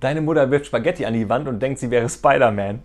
Deine Mutter wirft Spaghetti an die Wand und denkt, sie wäre Spider-Man.